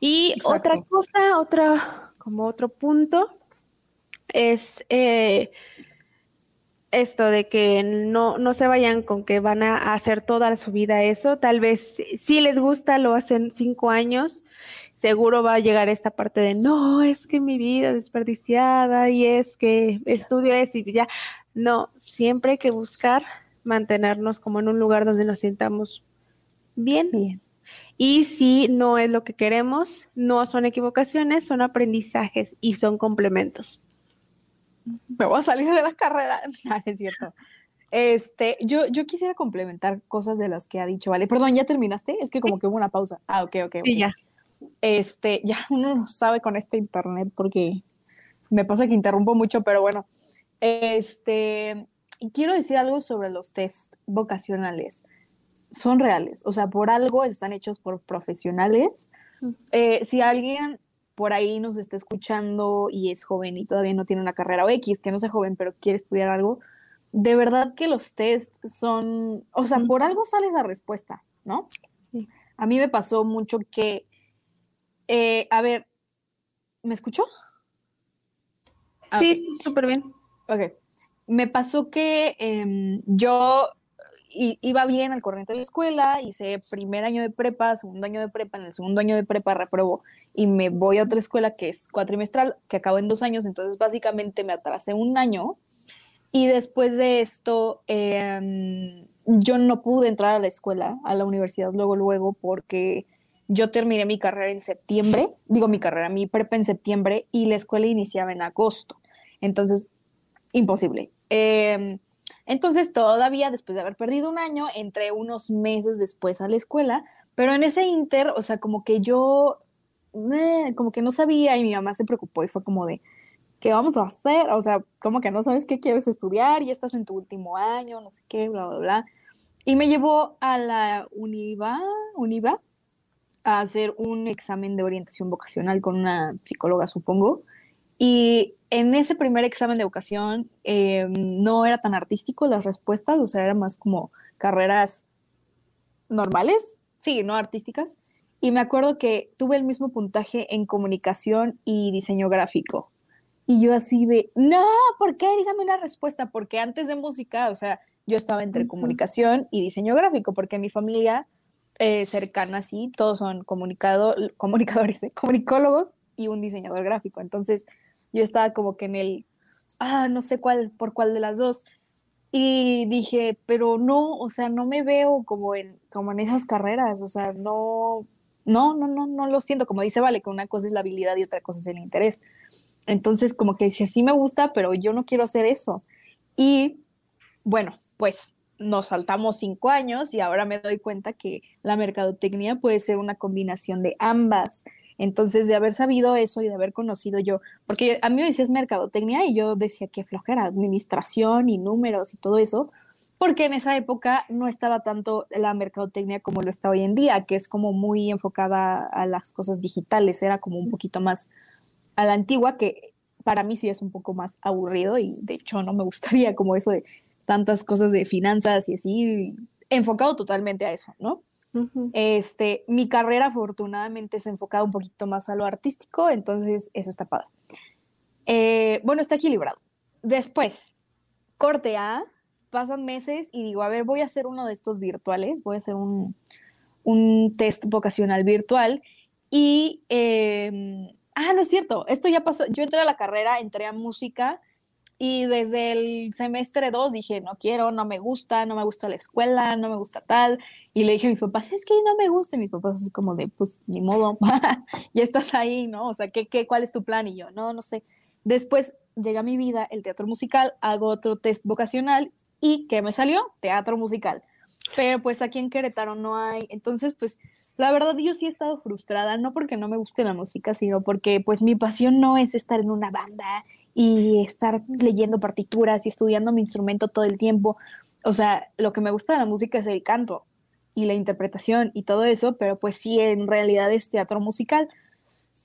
Y otra cosa, otro, como otro punto, es eh, esto de que no, no se vayan con que van a hacer toda su vida eso. Tal vez si les gusta, lo hacen cinco años. Seguro va a llegar esta parte de no, es que mi vida desperdiciada y es que estudio eso y ya. No, siempre hay que buscar mantenernos como en un lugar donde nos sientamos bien. Bien. Y si no es lo que queremos, no son equivocaciones, son aprendizajes y son complementos me voy a salir de la carrera. No, es cierto. Este, yo, yo quisiera complementar cosas de las que ha dicho, ¿vale? Perdón, ¿ya terminaste? Es que como que hubo una pausa. Ah, ok, ok. Sí, ya. Este, ya uno no sabe con este internet porque me pasa que interrumpo mucho, pero bueno. Este, quiero decir algo sobre los test vocacionales. Son reales, o sea, por algo están hechos por profesionales. Eh, si alguien por ahí nos está escuchando y es joven y todavía no tiene una carrera o X, que no sea joven, pero quiere estudiar algo, de verdad que los test son, o sea, por algo sale esa respuesta, ¿no? A mí me pasó mucho que, eh, a ver, ¿me escuchó? Ah, sí, súper bien. Ok. Me pasó que em, yo iba bien al corriente de la escuela, hice primer año de prepa, segundo año de prepa, en el segundo año de prepa reprobo y me voy a otra escuela que es cuatrimestral, que acabo en dos años, entonces básicamente me atrasé un año y después de esto em, yo no pude entrar a la escuela, a la universidad luego, luego, porque yo terminé mi carrera en septiembre, digo mi carrera, mi prepa en septiembre y la escuela iniciaba en agosto, entonces imposible. Eh, entonces, todavía después de haber perdido un año, entré unos meses después a la escuela, pero en ese inter, o sea, como que yo, eh, como que no sabía y mi mamá se preocupó y fue como de, ¿qué vamos a hacer? O sea, como que no sabes qué quieres estudiar y estás en tu último año, no sé qué, bla, bla, bla. Y me llevó a la Univa, Univa a hacer un examen de orientación vocacional con una psicóloga, supongo. Y en ese primer examen de vocación eh, no era tan artístico las respuestas, o sea, eran más como carreras normales, sí, no artísticas. Y me acuerdo que tuve el mismo puntaje en comunicación y diseño gráfico. Y yo así de, no, ¿por qué? Dígame una respuesta, porque antes de música, o sea, yo estaba entre comunicación y diseño gráfico, porque mi familia eh, cercana, sí, todos son comunicado, comunicadores, ¿eh? comunicólogos y un diseñador gráfico. Entonces yo estaba como que en el, ah, no sé cuál, por cuál de las dos. Y dije, pero no, o sea, no me veo como en, como en esas carreras, o sea, no, no, no, no, no lo siento, como dice Vale, que una cosa es la habilidad y otra cosa es el interés. Entonces, como que dice, sí me gusta, pero yo no quiero hacer eso. Y bueno, pues nos saltamos cinco años y ahora me doy cuenta que la mercadotecnia puede ser una combinación de ambas. Entonces, de haber sabido eso y de haber conocido yo, porque a mí me decías mercadotecnia y yo decía que flojera, administración y números y todo eso, porque en esa época no estaba tanto la mercadotecnia como lo está hoy en día, que es como muy enfocada a las cosas digitales, era como un poquito más a la antigua, que para mí sí es un poco más aburrido y de hecho no me gustaría como eso de tantas cosas de finanzas y así, enfocado totalmente a eso, ¿no? Este, mi carrera afortunadamente es enfocada un poquito más a lo artístico, entonces eso está padre. Eh, bueno, está equilibrado. Después, corte A, pasan meses y digo, a ver, voy a hacer uno de estos virtuales, voy a hacer un, un test vocacional virtual y, em, ah, no es cierto, esto ya pasó, yo entré a la carrera, entré a música y desde el semestre 2 dije, no quiero, no me gusta, no me gusta la escuela, no me gusta tal. Y le dije a mis papás, es que no me gusta. Y mis papás así como de, pues ni modo, ya estás ahí, ¿no? O sea, ¿qué, qué, ¿cuál es tu plan? Y yo, no, no sé. Después llega mi vida el teatro musical, hago otro test vocacional y ¿qué me salió? Teatro musical pero pues aquí en Querétaro no hay. Entonces, pues la verdad yo sí he estado frustrada, no porque no me guste la música, sino porque pues mi pasión no es estar en una banda y estar leyendo partituras y estudiando mi instrumento todo el tiempo. O sea, lo que me gusta de la música es el canto y la interpretación y todo eso, pero pues sí, en realidad es teatro musical.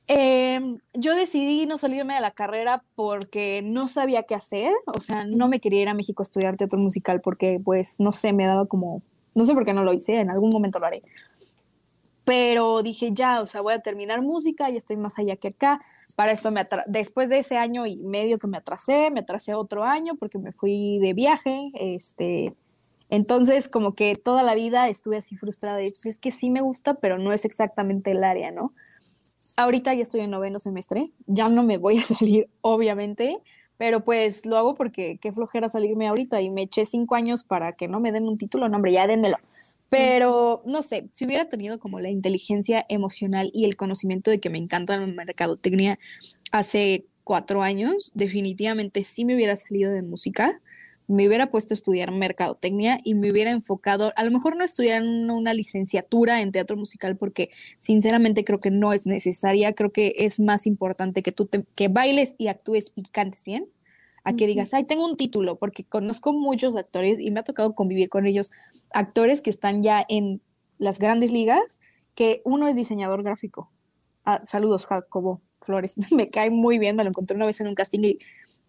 Em, yo decidí no salirme de la carrera porque no sabía qué hacer, o sea, no me quería ir a México a estudiar teatro musical porque, pues, no sé, me daba como, no sé por qué no lo hice, en algún momento lo haré. Pero dije, ya, o sea, voy a terminar música y estoy más allá que acá. Para esto, me después de ese año y medio que me atrasé, me atrasé otro año porque me fui de viaje, este, entonces, como que toda la vida estuve así frustrada de, pues es que sí me gusta, pero no es exactamente el área, ¿no? ahorita ya estoy en noveno semestre, ya no me voy a salir, obviamente, pero pues lo hago porque qué flojera salirme ahorita y me eché cinco años para que no me den un título, no, hombre, ya dénmelo. Pero no sé, si hubiera tenido como la inteligencia emocional y el conocimiento de que me encanta la mercadotecnia hace cuatro años, definitivamente sí me hubiera salido de música me hubiera puesto a estudiar mercadotecnia y me hubiera enfocado, a lo mejor no estudiar una licenciatura en teatro musical porque sinceramente creo que no es necesaria, creo que es más importante que tú te, que bailes y actúes y cantes bien a que digas, ay, tengo un título, porque conozco muchos actores y me ha tocado convivir con ellos, actores que están ya en las grandes ligas, que uno es diseñador gráfico. Ah, saludos, Jacobo. Flores. me cae muy bien, me lo encontré una vez en un casting y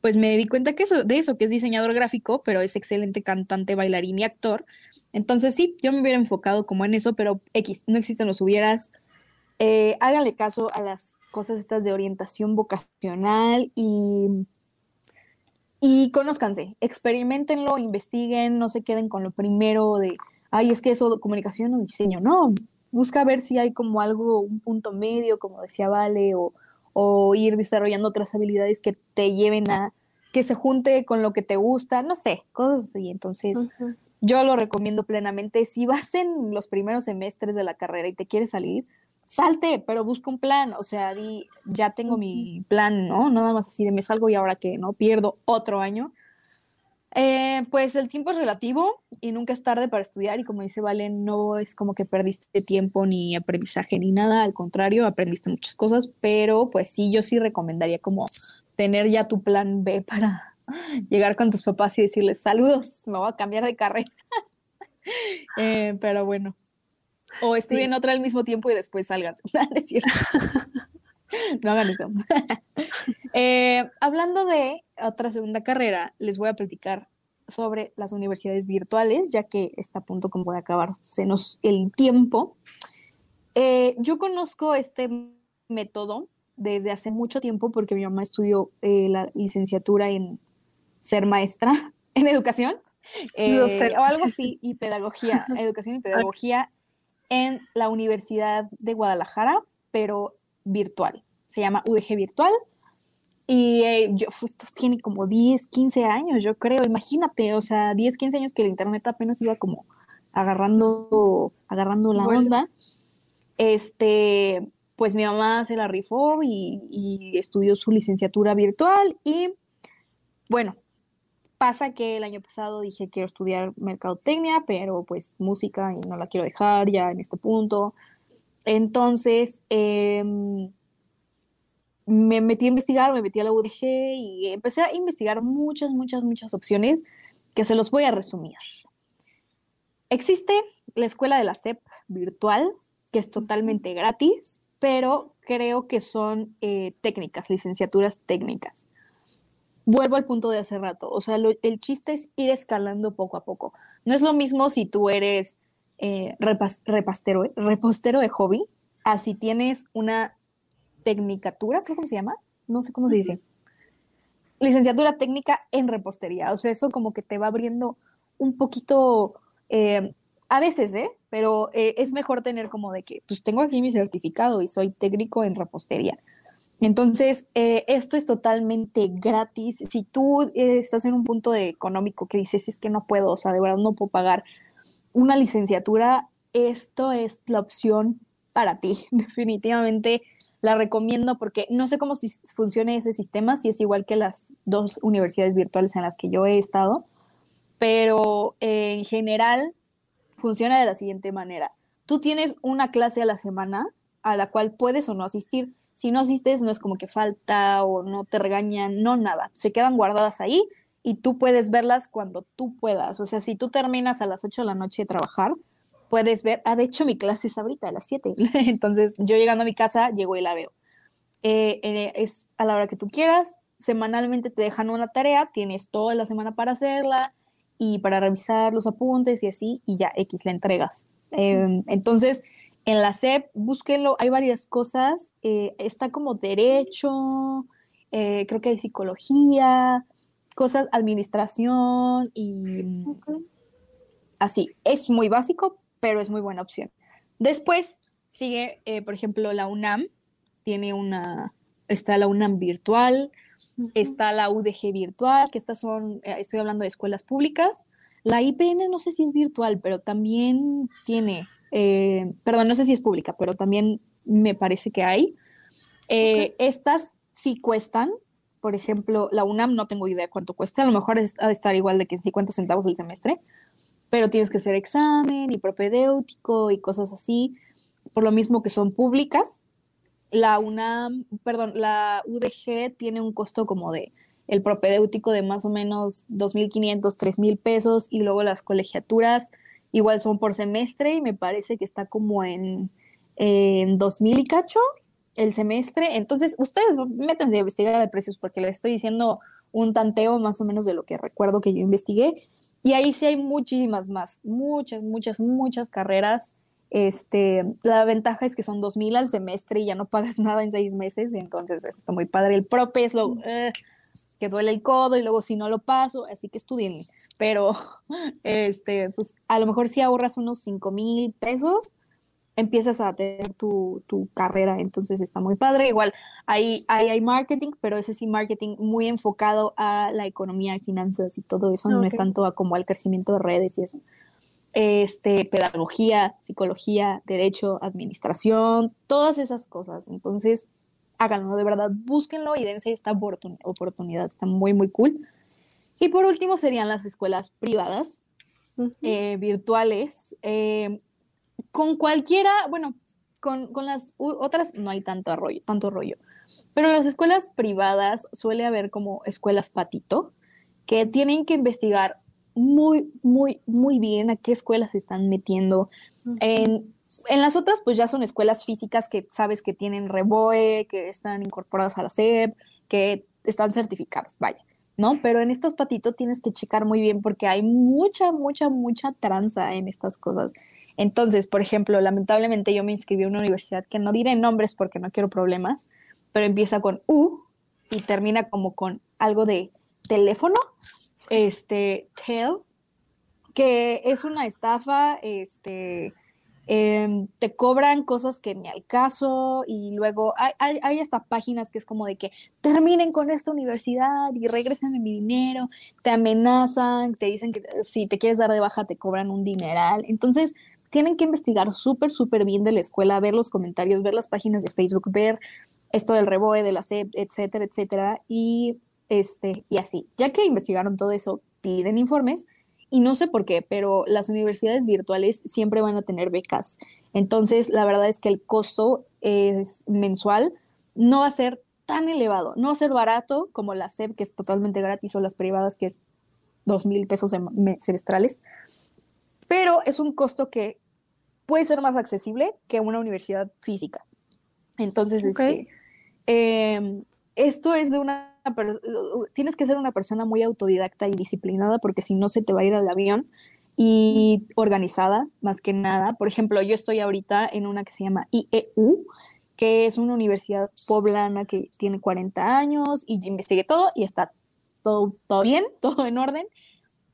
pues me di cuenta que eso, de eso, que es diseñador gráfico, pero es excelente cantante, bailarín y actor. Entonces sí, yo me hubiera enfocado como en eso, pero X, no existen los hubieras. Eh, háganle caso a las cosas estas de orientación vocacional y, y conózcanse, experimentenlo, investiguen, no se queden con lo primero de, ay, es que eso, comunicación o diseño, no, busca ver si hay como algo, un punto medio, como decía Vale, o, o ir desarrollando otras habilidades que te lleven a que se junte con lo que te gusta, no sé, cosas así. Entonces, yo lo recomiendo plenamente. Si vas en los primeros semestres de la carrera y te quieres salir, salte, pero busca un plan. O sea, di, ya tengo mi plan, ¿no? Nada más así de me salgo y ahora que no pierdo otro año. Eh, pues el tiempo es relativo y nunca es tarde para estudiar y como dice Valen, no es como que perdiste tiempo ni aprendizaje ni nada, al contrario, aprendiste muchas cosas, pero pues sí, yo sí recomendaría como tener ya tu plan B para llegar con tus papás y decirles saludos, me voy a cambiar de carrera. Eh, pero bueno, o estudien otra al mismo tiempo y después salgan, es cierto. no hagan eso. Eh, hablando de otra segunda carrera, les voy a platicar sobre las universidades virtuales, ya que está a punto como de nos el tiempo. Eh, yo conozco este método desde hace mucho tiempo porque mi mamá estudió eh, la licenciatura en ser maestra en educación o algo así, y pedagogía, educación y pedagogía en la Universidad de Guadalajara, pero virtual. se llama UDG Virtual. Y eh, yo, esto tiene como 10, 15 años, yo creo. Imagínate, o sea, 10, 15 años que el Internet apenas iba como agarrando, agarrando la onda. Este, pues mi mamá se la rifó y, y estudió su licenciatura virtual y bueno, pasa que el año pasado dije quiero estudiar mercadotecnia, pero pues música y no la quiero dejar ya en este punto. Entonces, em, me metí a investigar, me metí a la UDG y empecé a investigar muchas, muchas, muchas opciones que se los voy a resumir. Existe la escuela de la SEP virtual, que es totalmente gratis, pero creo que son eh, técnicas, licenciaturas técnicas. Vuelvo al punto de hace rato, o sea, el chiste es ir escalando poco a poco. No es lo mismo si tú eres eh, repastero, repostero de hobby, a si tienes una tecnicatura, ¿cómo se llama? No sé cómo se dice. Licenciatura técnica en repostería. O sea, eso como que te va abriendo un poquito, eh, a veces, ¿eh? Pero eh, es mejor tener como de que, pues tengo aquí mi certificado y soy técnico en repostería. Entonces, eh, esto es totalmente gratis. Si tú estás en un punto económico que dices, es que no puedo, o sea, de verdad no puedo pagar una licenciatura, esto es la opción para ti. Definitivamente la recomiendo porque no sé cómo funciona ese sistema, si es igual que las dos universidades virtuales en las que yo he estado, pero en general funciona de la siguiente manera. Tú tienes una clase a la semana a la cual puedes o no asistir. Si no asistes, no es como que falta o no te regañan, no nada. Se quedan guardadas ahí y tú puedes verlas cuando tú puedas. O sea, si tú terminas a las 8 de la noche de trabajar, puedes ver, ah, de hecho mi clase es ahorita a las 7, entonces yo llegando a mi casa, llego y la veo. Eh, eh, es a la hora que tú quieras, semanalmente te dejan una tarea, tienes toda la semana para hacerla y para revisar los apuntes y así, y ya X la entregas. Em, entonces, en la SEP, búsquenlo, hay varias cosas, eh, está como derecho, creo que hay psicología, cosas, administración y así. Es muy básico, pero es muy buena opción. Después sigue, eh, por ejemplo, la UNAM, tiene una, está la UNAM virtual, está la UDG virtual, que estas son, eh, estoy hablando de escuelas públicas. La IPN no sé si es virtual, pero también tiene, eh, perdón, no sé si es pública, pero también me parece que hay. Estas sí cuestan, por ejemplo, la UNAM no tengo idea cuánto cuesta, a lo mejor ha de estar igual de que 50 centavos el semestre, pero tienes que hacer examen y propedéutico y cosas así, por lo mismo que son públicas. La UNAM, perdón, la UDG tiene un costo como de el propedéutico de más o menos 2.500, 3.000 pesos y luego las colegiaturas igual son por semestre y me parece que está como en, en 2.000 y cacho el semestre. Entonces, ustedes métanse a investigar de precios porque les estoy diciendo un tanteo más o menos de lo que recuerdo que yo investigué y ahí sí hay muchísimas más, muchas, muchas, muchas carreras. Este, la ventaja es que son 2.000 al semestre y ya no pagas nada en seis meses, entonces eso está muy padre. El prope es lo eh, que duele el codo y luego si no lo paso, así que estudien. Pero, este, pues a lo mejor si ahorras unos 5 mil pesos, empiezas a tener tu, carrera, entonces está muy padre. Igual ahí, hay marketing, pero ese sí marketing muy enfocado a la economía, finanzas y todo eso, no es tanto como al crecimiento de redes y eso. Este, pedagogía, psicología, derecho, administración, todas esas cosas. Entonces, háganlo, de verdad, búsquenlo y dense esta oportunidad, está muy, muy cool. Y por último serían las escuelas privadas, eh, virtuales. Eh, con cualquiera, bueno, con, las otras no hay tanto rollo, tanto rollo. Pero en las escuelas privadas suele haber como escuelas patito, que tienen que investigar muy, muy, muy bien a qué escuelas se están metiendo. en, en, las otras, pues ya son escuelas físicas que sabes que tienen reboe, que están incorporadas a la SEP, que están certificadas, vaya, ¿no? Pero en estas patito tienes que checar muy bien porque hay mucha, mucha, mucha tranza en estas cosas. Entonces, por ejemplo, lamentablemente yo me inscribí a una universidad que no diré nombres porque no quiero problemas, pero empieza con U y termina como con algo de teléfono, este, tel, que es una estafa, este, Em, te cobran cosas que ni al caso y luego hay, hay, hasta páginas que es como de que terminen con esta universidad y regresen mi dinero, te amenazan, te dicen que si te quieres dar de baja te cobran un dineral. Entonces, tienen que investigar súper, súper bien de la escuela, ver los comentarios, ver las páginas de Facebook, ver esto del reboe, de la SEP, etcétera, etcétera, y, este, y así. Ya que investigaron todo eso, piden informes y no sé por qué, pero las universidades virtuales siempre van a tener becas. Entonces, la verdad es que el costo es mensual no va a ser tan elevado, no va a ser barato como la SEP, que es totalmente gratis, o las privadas, que es dos mil pesos semestrales, pero es un costo que puede ser más accesible que una universidad física. Entonces, este, em, esto es de una tienes que ser una persona muy autodidacta y disciplinada porque si no se te va a ir al avión y organizada más que nada. Por ejemplo, yo estoy ahorita en una que se llama IEU, que es una universidad poblana que tiene 40 años y investigué todo y está todo, todo bien, todo en orden.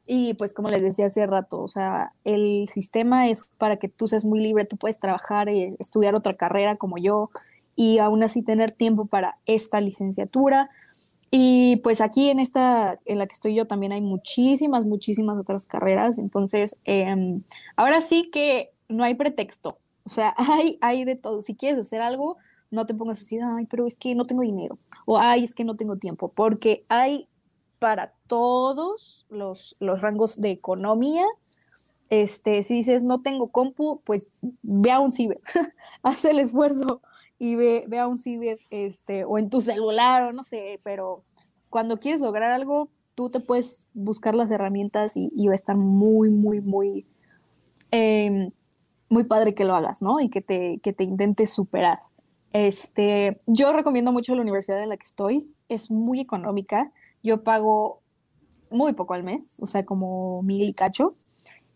Y pues como les decía hace rato, o sea, el sistema es para que tú seas muy libre, tú puedes trabajar y estudiar otra carrera como yo y aún así tener tiempo para esta licenciatura y pues aquí en esta, en la que estoy yo, también hay muchísimas, muchísimas otras carreras. Entonces, em, ahora sí que no hay pretexto. O sea, hay, hay de todo. Si quieres hacer algo, no te pongas así, ay, pero es que no tengo dinero. O ay, es que no tengo tiempo. Porque hay para todos los, los rangos de economía. Este, si dices no tengo compu, pues ve a un ciber, haz el esfuerzo y ve, ve a un ciber este, o en tu celular o no sé, pero cuando quieres lograr algo, tú te puedes buscar las herramientas y, va a estar muy, muy, muy, em, muy padre que lo hagas, ¿no? Y que te, que te intentes superar. Este, yo recomiendo mucho la universidad en la que estoy, es muy económica, yo pago muy poco al mes, o sea, como mil y cacho,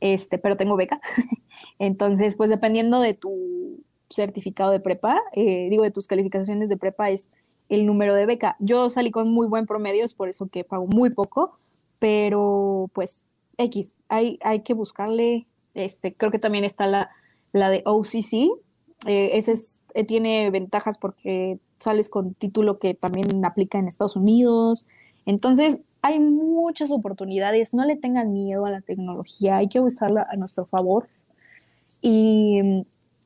este, pero tengo beca. Entonces, pues dependiendo de tu, certificado de prepa, eh, digo, de tus calificaciones de prepa es el número de beca. Yo salí con muy buen promedio, es por eso que pago muy poco, pero pues X, hay, hay que buscarle, este, creo que también está la, la de OCC, eh, ese es, eh, tiene ventajas porque sales con título que también aplica en Estados Unidos, entonces hay muchas oportunidades, no le tengan miedo a la tecnología, hay que usarla a nuestro favor y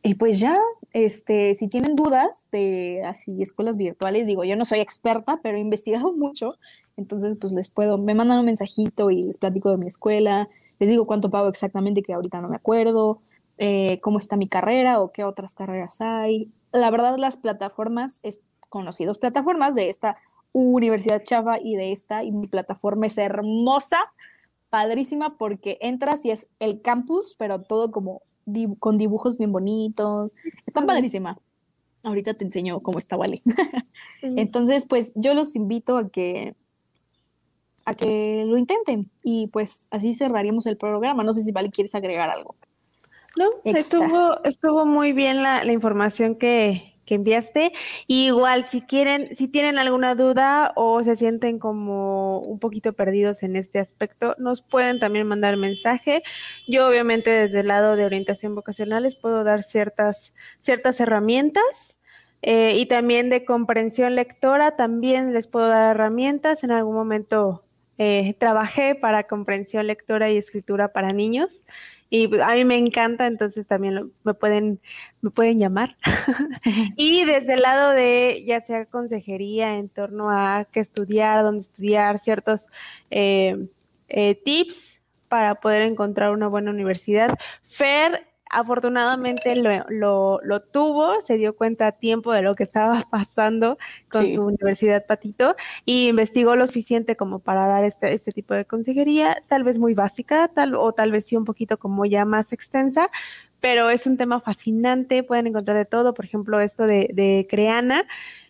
y pues ya, este, si tienen dudas de así escuelas virtuales, digo, yo no soy experta, pero he investigado mucho, entonces pues les puedo, me mandan un mensajito y les platico de mi escuela, les digo cuánto pago exactamente, que ahorita no me acuerdo, eh, cómo está mi carrera o qué otras carreras hay. La verdad, las plataformas, es conocidos plataformas de esta Universidad Chava y de esta, y mi plataforma es hermosa, padrísima, porque entras y es el campus, pero todo como con dibujos bien bonitos. Está padrísima. Ahorita te enseño cómo está Wally. Entonces, pues yo los invito a que a que lo intenten y pues así cerraríamos el programa. No sé si Vale quieres agregar algo. No, estuvo, estuvo muy bien la, la información que, enviaste. igual, si quieren, si tienen alguna duda o se sienten como un poquito perdidos en este aspecto, nos pueden también mandar mensaje. Yo obviamente desde el lado de orientación vocacional les puedo dar ciertas, ciertas herramientas. Eh, y también de comprensión lectora, también les puedo dar herramientas. En algún momento eh, trabajé para comprensión lectora y escritura para niños y a mí me encanta, entonces también me pueden me pueden llamar. y desde el lado de ya sea consejería en torno a qué estudiar, dónde estudiar, ciertos eh, eh, tips para poder encontrar una buena universidad. Fer afortunadamente lo, lo, tuvo, se dio cuenta a tiempo de lo que estaba pasando con su universidad Patito y investigó lo suficiente como para dar este, este tipo de consejería, tal vez muy básica, tal o tal vez sí un poquito como ya más extensa, pero es un tema fascinante, pueden encontrar de todo, por ejemplo, esto de, de Creana,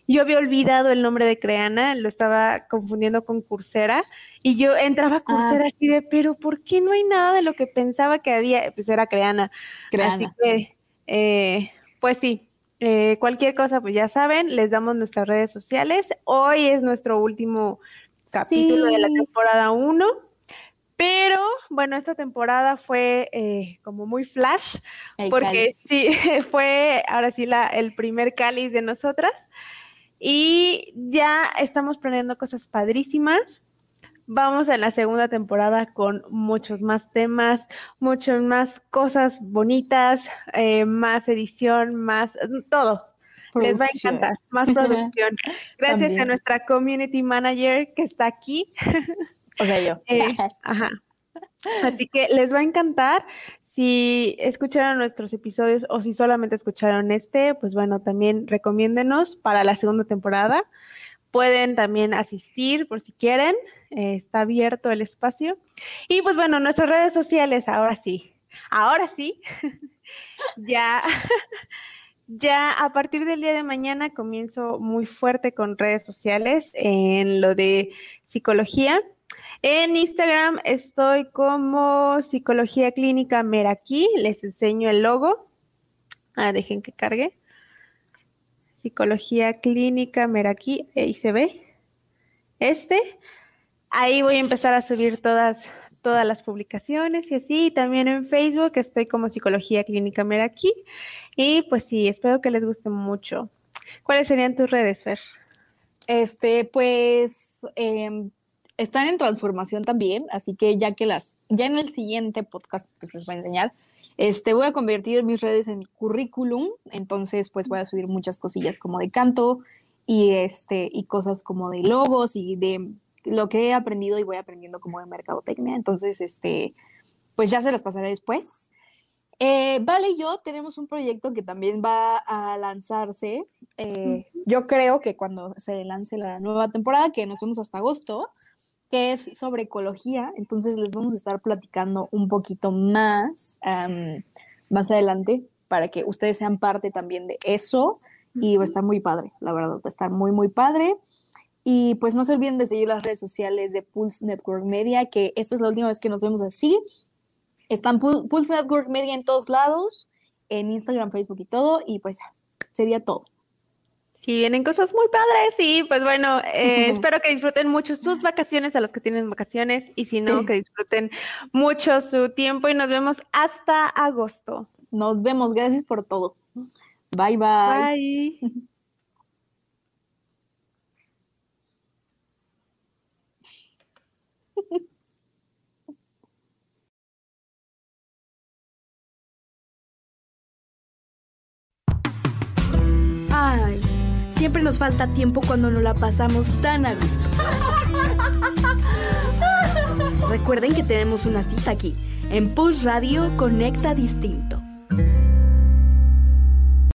yo había olvidado el nombre de Creana, lo estaba confundiendo con Coursera y yo entraba a ah, Coursera así de, pero ¿por qué no hay nada de lo que pensaba que había? Pues era Creana. Así que, eh, pues sí, eh, cualquier cosa, pues ya saben, les damos nuestras redes sociales. Hoy es nuestro último capítulo de la temporada 1 Pero bueno, esta temporada fue eh, como muy flash, porque sí, fue ahora sí la, el primer cáliz de nosotras. Y ya estamos planeando cosas padrísimas. Vamos en la segunda temporada con muchos más temas, muchas más cosas bonitas, eh, más edición, más todo. Les va a encantar, más producción. Gracias a nuestra community manager que está aquí. O sea, yo. Eh, ajá. Así que les va a encantar. Si escucharon nuestros episodios o si solamente escucharon este, pues bueno, también recomiéndenos para la segunda temporada. Pueden también asistir por si quieren. Eh, está abierto el espacio. Y pues bueno, nuestras redes sociales, ahora sí. Ahora sí. ya. Ya a partir del día de mañana comienzo muy fuerte con redes sociales en lo de psicología. En Instagram estoy como Psicología Clínica Meraki. Les enseño el logo. Ah, dejen que cargue. Psicología Clínica Meraki. Ahí se ve. Este. Ahí voy a empezar a subir todas, todas las publicaciones y así. También en Facebook estoy como Psicología Clínica Meraki. Y pues sí, espero que les guste mucho. ¿Cuáles serían tus redes, Fer? Este, pues eh, están en transformación también, así que ya que las, ya en el siguiente podcast pues les voy a enseñar. Este, voy a convertir mis redes en currículum, entonces pues voy a subir muchas cosillas como de canto y este y cosas como de logos y de lo que he aprendido y voy aprendiendo como de mercadotecnia, entonces este pues ya se las pasaré después. Eh, vale y yo tenemos un proyecto que también va a lanzarse. Eh, yo creo que cuando se lance la nueva temporada, que nos vemos hasta agosto, que es sobre ecología. Entonces les vamos a estar platicando un poquito más más adelante para que ustedes sean parte también de eso. Y va a estar muy padre, la verdad, va a estar muy, muy padre. Y pues no se olviden de seguir las redes sociales de Pulse Network Media, que esta es la última vez que nos vemos así. Están Pulse Network Media en todos lados, en Instagram, Facebook y todo. Y pues sería todo. Sí, vienen cosas muy padres y pues bueno, eh, espero que disfruten mucho sus vacaciones a los que tienen vacaciones y si no, que disfruten mucho su tiempo y nos vemos hasta agosto. Nos vemos, gracias por todo. Bye bye. Bye. Ay. Siempre nos falta tiempo cuando nos la pasamos tan a gusto. Recuerden que tenemos una cita aquí, en Pulse Radio Conecta Distinto.